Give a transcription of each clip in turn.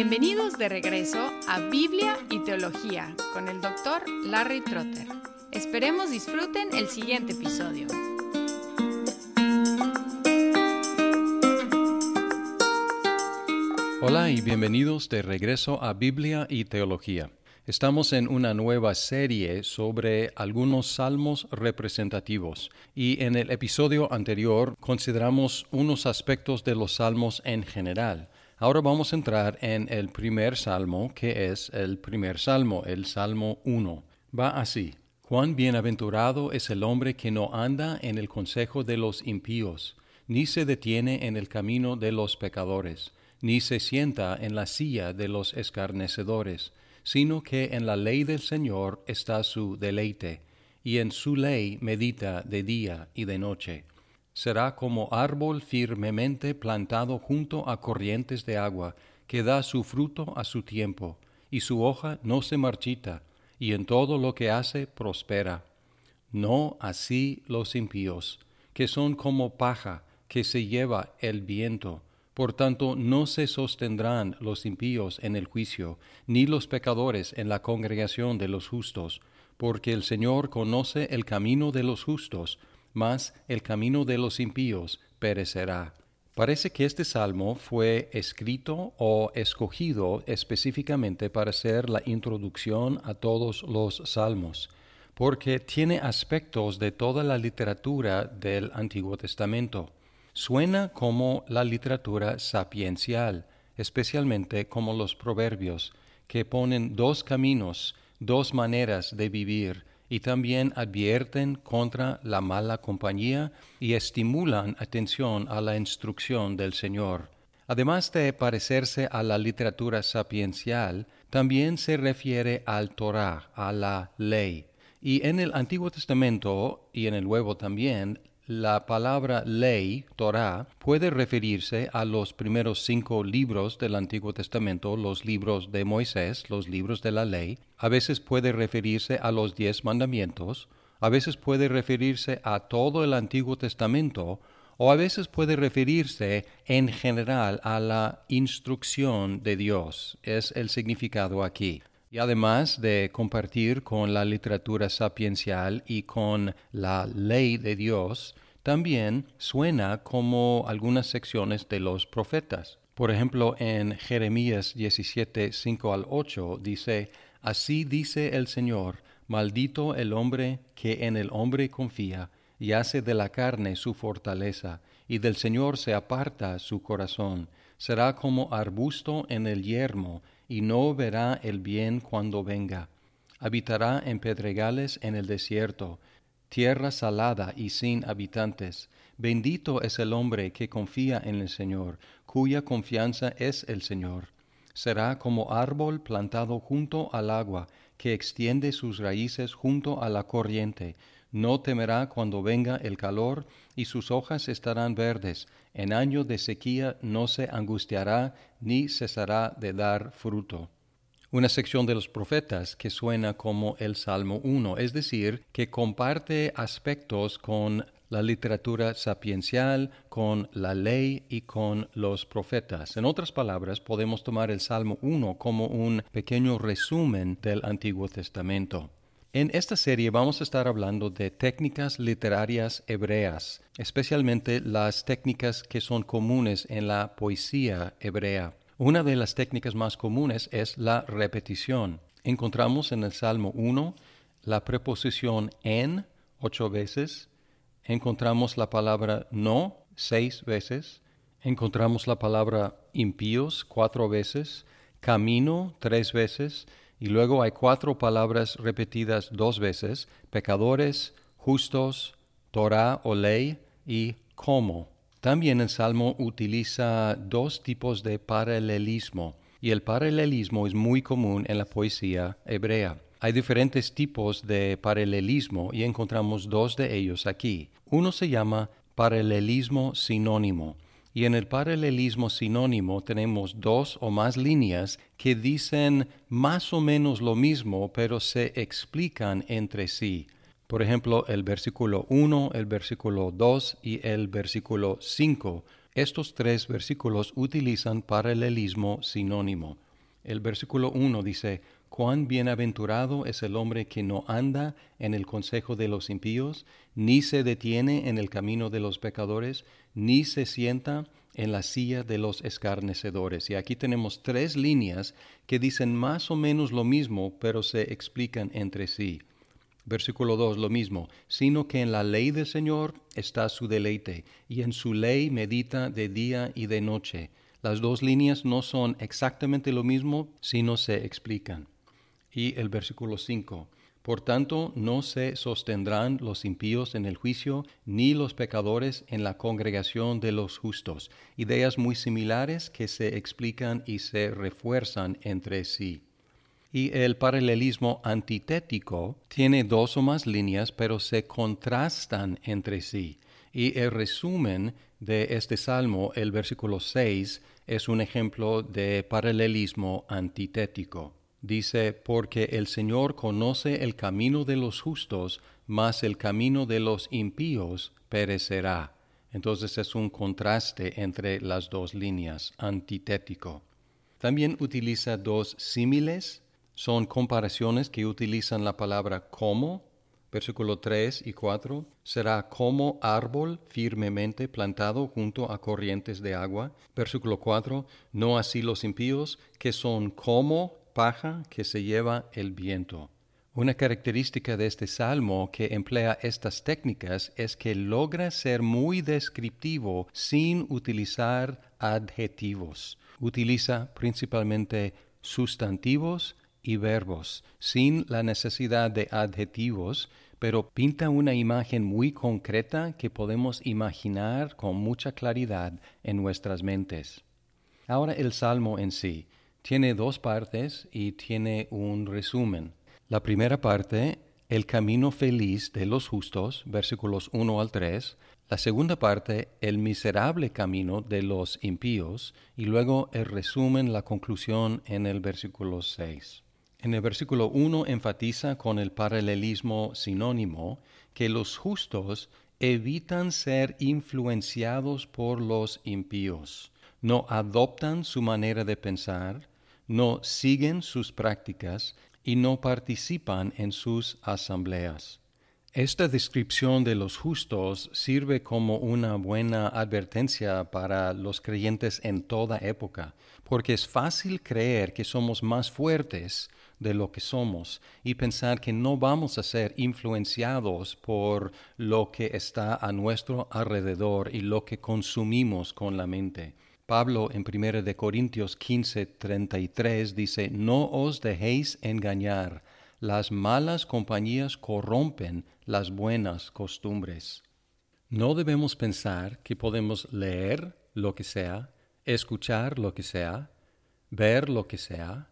Bienvenidos de regreso a Biblia y Teología con el doctor Larry Trotter. Esperemos disfruten el siguiente episodio. Hola y bienvenidos de regreso a Biblia y Teología. Estamos en una nueva serie sobre algunos salmos representativos y en el episodio anterior consideramos unos aspectos de los salmos en general. Ahora vamos a entrar en el primer salmo, que es el primer salmo, el Salmo 1. Va así. Cuán bienaventurado es el hombre que no anda en el consejo de los impíos, ni se detiene en el camino de los pecadores, ni se sienta en la silla de los escarnecedores sino que en la ley del Señor está su deleite, y en su ley medita de día y de noche. Será como árbol firmemente plantado junto a corrientes de agua, que da su fruto a su tiempo, y su hoja no se marchita, y en todo lo que hace prospera. No así los impíos, que son como paja que se lleva el viento, por tanto, no se sostendrán los impíos en el juicio, ni los pecadores en la congregación de los justos, porque el Señor conoce el camino de los justos, mas el camino de los impíos perecerá. Parece que este salmo fue escrito o escogido específicamente para ser la introducción a todos los salmos, porque tiene aspectos de toda la literatura del Antiguo Testamento. Suena como la literatura sapiencial, especialmente como los proverbios, que ponen dos caminos, dos maneras de vivir, y también advierten contra la mala compañía y estimulan atención a la instrucción del Señor. Además de parecerse a la literatura sapiencial, también se refiere al Torah, a la ley. Y en el Antiguo Testamento y en el Nuevo también, la palabra ley, Torah, puede referirse a los primeros cinco libros del Antiguo Testamento, los libros de Moisés, los libros de la ley. A veces puede referirse a los diez mandamientos. A veces puede referirse a todo el Antiguo Testamento. O a veces puede referirse en general a la instrucción de Dios. Es el significado aquí. Y además de compartir con la literatura sapiencial y con la ley de Dios, también suena como algunas secciones de los profetas. Por ejemplo, en Jeremías 17, 5 al 8 dice, Así dice el Señor, maldito el hombre que en el hombre confía y hace de la carne su fortaleza, y del Señor se aparta su corazón. Será como arbusto en el yermo, y no verá el bien cuando venga. Habitará en pedregales en el desierto, tierra salada y sin habitantes. Bendito es el hombre que confía en el Señor, cuya confianza es el Señor. Será como árbol plantado junto al agua, que extiende sus raíces junto a la corriente. No temerá cuando venga el calor, y sus hojas estarán verdes. En año de sequía no se angustiará, ni cesará de dar fruto. Una sección de los profetas que suena como el Salmo 1, es decir, que comparte aspectos con la literatura sapiencial, con la ley y con los profetas. En otras palabras, podemos tomar el Salmo 1 como un pequeño resumen del Antiguo Testamento. En esta serie vamos a estar hablando de técnicas literarias hebreas, especialmente las técnicas que son comunes en la poesía hebrea. Una de las técnicas más comunes es la repetición. Encontramos en el Salmo 1 la preposición en ocho veces, encontramos la palabra no seis veces, encontramos la palabra impíos cuatro veces, camino tres veces, y luego hay cuatro palabras repetidas dos veces, pecadores, justos, Torah o ley y como. También el Salmo utiliza dos tipos de paralelismo, y el paralelismo es muy común en la poesía hebrea. Hay diferentes tipos de paralelismo y encontramos dos de ellos aquí. Uno se llama paralelismo sinónimo y en el paralelismo sinónimo tenemos dos o más líneas que dicen más o menos lo mismo, pero se explican entre sí. Por ejemplo, el versículo 1, el versículo 2 y el versículo 5. Estos tres versículos utilizan paralelismo sinónimo. El versículo 1 dice, Cuán bienaventurado es el hombre que no anda en el consejo de los impíos, ni se detiene en el camino de los pecadores, ni se sienta en la silla de los escarnecedores. Y aquí tenemos tres líneas que dicen más o menos lo mismo, pero se explican entre sí. Versículo 2, lo mismo, sino que en la ley del Señor está su deleite, y en su ley medita de día y de noche. Las dos líneas no son exactamente lo mismo, sino se explican. Y el versículo 5, por tanto, no se sostendrán los impíos en el juicio, ni los pecadores en la congregación de los justos. Ideas muy similares que se explican y se refuerzan entre sí. Y el paralelismo antitético tiene dos o más líneas, pero se contrastan entre sí. Y el resumen de este salmo, el versículo 6, es un ejemplo de paralelismo antitético. Dice, porque el Señor conoce el camino de los justos, mas el camino de los impíos perecerá. Entonces es un contraste entre las dos líneas, antitético. También utiliza dos símiles son comparaciones que utilizan la palabra como, versículo 3 y 4, será como árbol firmemente plantado junto a corrientes de agua. Versículo 4, no así los impíos, que son como paja que se lleva el viento. Una característica de este salmo que emplea estas técnicas es que logra ser muy descriptivo sin utilizar adjetivos. Utiliza principalmente sustantivos y verbos, sin la necesidad de adjetivos, pero pinta una imagen muy concreta que podemos imaginar con mucha claridad en nuestras mentes. Ahora el Salmo en sí tiene dos partes y tiene un resumen. La primera parte, el camino feliz de los justos, versículos 1 al 3, la segunda parte, el miserable camino de los impíos, y luego el resumen, la conclusión en el versículo 6. En el versículo 1 enfatiza con el paralelismo sinónimo que los justos evitan ser influenciados por los impíos, no adoptan su manera de pensar, no siguen sus prácticas y no participan en sus asambleas. Esta descripción de los justos sirve como una buena advertencia para los creyentes en toda época, porque es fácil creer que somos más fuertes de lo que somos y pensar que no vamos a ser influenciados por lo que está a nuestro alrededor y lo que consumimos con la mente. Pablo en 1 de Corintios 15, 33 dice, no os dejéis engañar las malas compañías corrompen las buenas costumbres. No debemos pensar que podemos leer lo que sea, escuchar lo que sea, ver lo que sea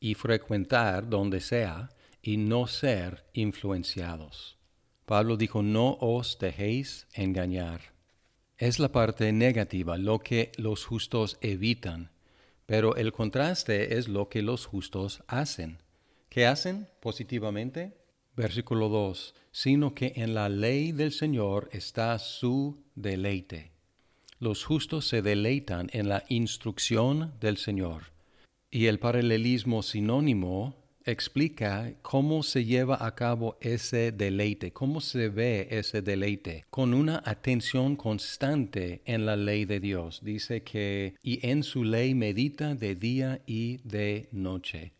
y frecuentar donde sea y no ser influenciados. Pablo dijo, no os dejéis engañar. Es la parte negativa, lo que los justos evitan, pero el contraste es lo que los justos hacen. ¿Qué hacen positivamente? Versículo 2, sino que en la ley del Señor está su deleite. Los justos se deleitan en la instrucción del Señor. Y el paralelismo sinónimo explica cómo se lleva a cabo ese deleite, cómo se ve ese deleite, con una atención constante en la ley de Dios. Dice que, y en su ley medita de día y de noche.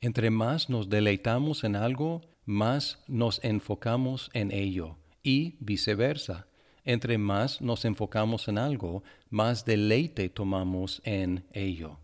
Entre más nos deleitamos en algo, más nos enfocamos en ello y viceversa. Entre más nos enfocamos en algo, más deleite tomamos en ello.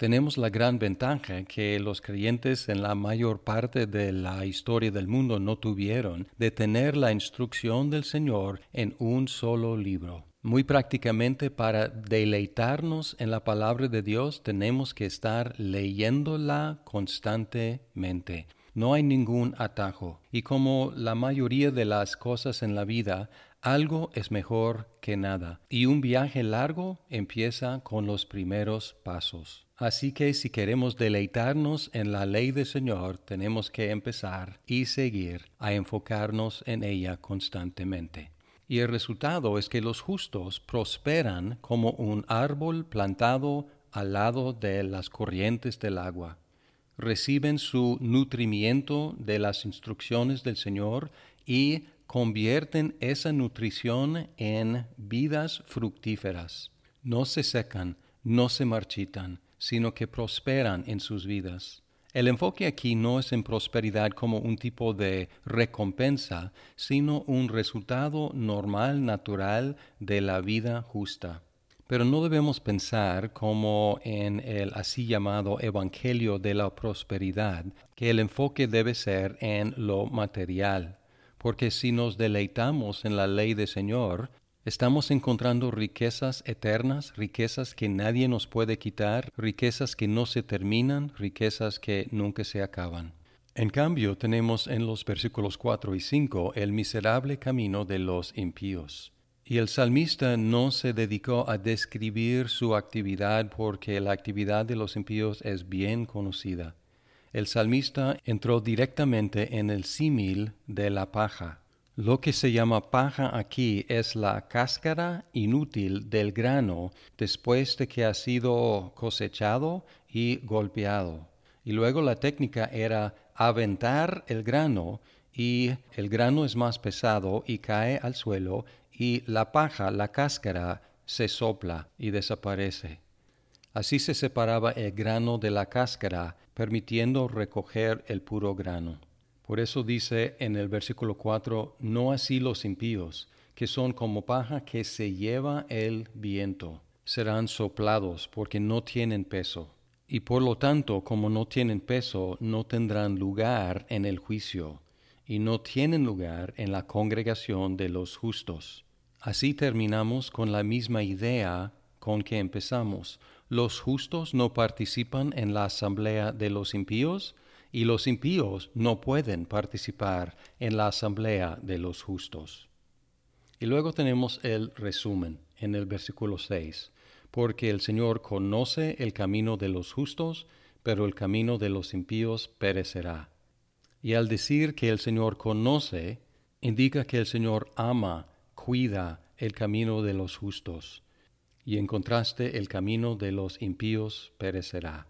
Tenemos la gran ventaja que los creyentes en la mayor parte de la historia del mundo no tuvieron de tener la instrucción del Señor en un solo libro. Muy prácticamente para deleitarnos en la palabra de Dios tenemos que estar leyéndola constantemente. No hay ningún atajo. Y como la mayoría de las cosas en la vida, algo es mejor que nada. Y un viaje largo empieza con los primeros pasos. Así que si queremos deleitarnos en la ley del Señor, tenemos que empezar y seguir a enfocarnos en ella constantemente y el resultado es que los justos prosperan como un árbol plantado al lado de las corrientes del agua. Reciben su nutrimiento de las instrucciones del Señor y convierten esa nutrición en vidas fructíferas. No se secan, no se marchitan, sino que prosperan en sus vidas. El enfoque aquí no es en prosperidad como un tipo de recompensa, sino un resultado normal, natural de la vida justa. Pero no debemos pensar como en el así llamado Evangelio de la Prosperidad, que el enfoque debe ser en lo material, porque si nos deleitamos en la ley del Señor, Estamos encontrando riquezas eternas, riquezas que nadie nos puede quitar, riquezas que no se terminan, riquezas que nunca se acaban. En cambio, tenemos en los versículos 4 y 5 el miserable camino de los impíos. Y el salmista no se dedicó a describir su actividad porque la actividad de los impíos es bien conocida. El salmista entró directamente en el símil de la paja. Lo que se llama paja aquí es la cáscara inútil del grano después de que ha sido cosechado y golpeado. Y luego la técnica era aventar el grano y el grano es más pesado y cae al suelo y la paja, la cáscara, se sopla y desaparece. Así se separaba el grano de la cáscara, permitiendo recoger el puro grano. Por eso dice en el versículo 4, no así los impíos, que son como paja que se lleva el viento, serán soplados porque no tienen peso. Y por lo tanto, como no tienen peso, no tendrán lugar en el juicio, y no tienen lugar en la congregación de los justos. Así terminamos con la misma idea con que empezamos. Los justos no participan en la asamblea de los impíos, y los impíos no pueden participar en la asamblea de los justos. Y luego tenemos el resumen en el versículo 6, porque el Señor conoce el camino de los justos, pero el camino de los impíos perecerá. Y al decir que el Señor conoce, indica que el Señor ama, cuida el camino de los justos, y en contraste el camino de los impíos perecerá.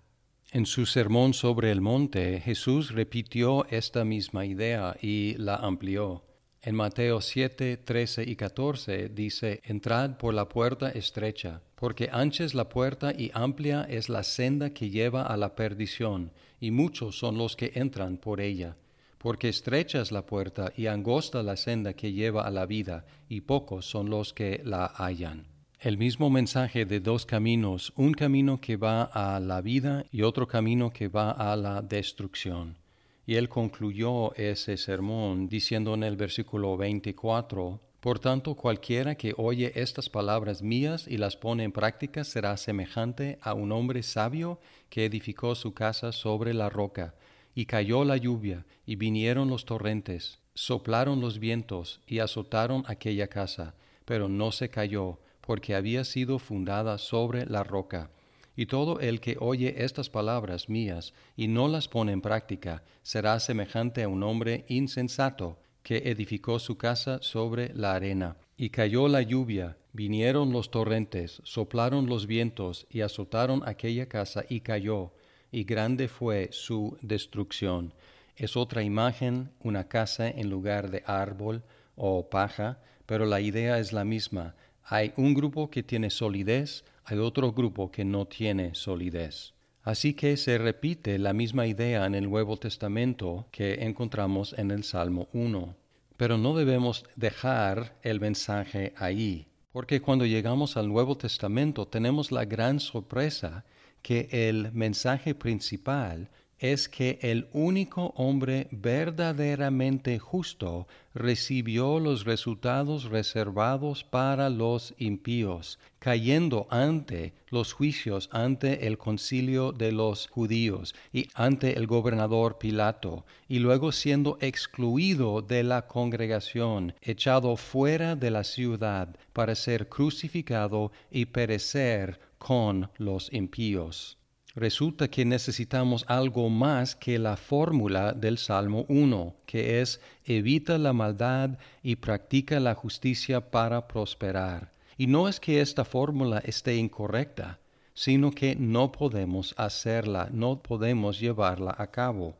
En su sermón sobre el monte, Jesús repitió esta misma idea y la amplió. En Mateo 7, 13 y 14 dice, Entrad por la puerta estrecha, porque ancha es la puerta y amplia es la senda que lleva a la perdición, y muchos son los que entran por ella. Porque estrecha es la puerta y angosta la senda que lleva a la vida, y pocos son los que la hallan el mismo mensaje de dos caminos, un camino que va a la vida y otro camino que va a la destrucción. Y él concluyó ese sermón diciendo en el versículo 24, Por tanto, cualquiera que oye estas palabras mías y las pone en práctica será semejante a un hombre sabio que edificó su casa sobre la roca, y cayó la lluvia, y vinieron los torrentes, soplaron los vientos, y azotaron aquella casa, pero no se cayó, porque había sido fundada sobre la roca. Y todo el que oye estas palabras mías y no las pone en práctica será semejante a un hombre insensato que edificó su casa sobre la arena. Y cayó la lluvia, vinieron los torrentes, soplaron los vientos y azotaron aquella casa y cayó, y grande fue su destrucción. Es otra imagen, una casa en lugar de árbol o paja, pero la idea es la misma hay un grupo que tiene solidez, hay otro grupo que no tiene solidez. Así que se repite la misma idea en el Nuevo Testamento que encontramos en el Salmo 1. Pero no debemos dejar el mensaje ahí, porque cuando llegamos al Nuevo Testamento tenemos la gran sorpresa que el mensaje principal es que el único hombre verdaderamente justo recibió los resultados reservados para los impíos, cayendo ante los juicios ante el concilio de los judíos y ante el gobernador Pilato, y luego siendo excluido de la congregación, echado fuera de la ciudad para ser crucificado y perecer con los impíos. Resulta que necesitamos algo más que la fórmula del Salmo 1, que es evita la maldad y practica la justicia para prosperar. Y no es que esta fórmula esté incorrecta, sino que no podemos hacerla, no podemos llevarla a cabo.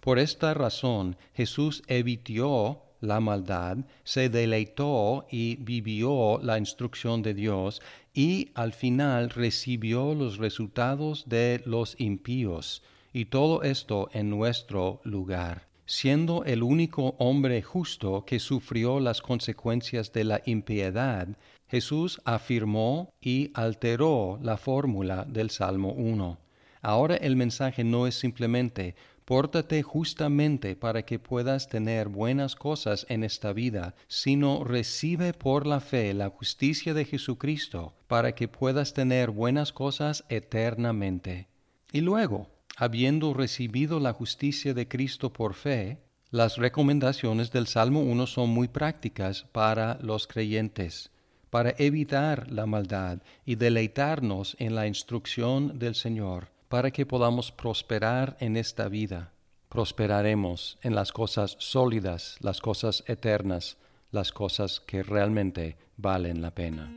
Por esta razón Jesús evitó la maldad, se deleitó y vivió la instrucción de Dios y al final recibió los resultados de los impíos, y todo esto en nuestro lugar. Siendo el único hombre justo que sufrió las consecuencias de la impiedad, Jesús afirmó y alteró la fórmula del Salmo 1. Ahora el mensaje no es simplemente Pórtate justamente para que puedas tener buenas cosas en esta vida, sino recibe por la fe la justicia de Jesucristo para que puedas tener buenas cosas eternamente. Y luego, habiendo recibido la justicia de Cristo por fe, las recomendaciones del Salmo 1 son muy prácticas para los creyentes, para evitar la maldad y deleitarnos en la instrucción del Señor para que podamos prosperar en esta vida. Prosperaremos en las cosas sólidas, las cosas eternas, las cosas que realmente valen la pena.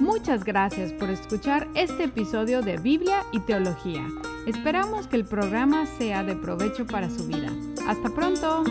Muchas gracias por escuchar este episodio de Biblia y Teología. Esperamos que el programa sea de provecho para su vida. Hasta pronto.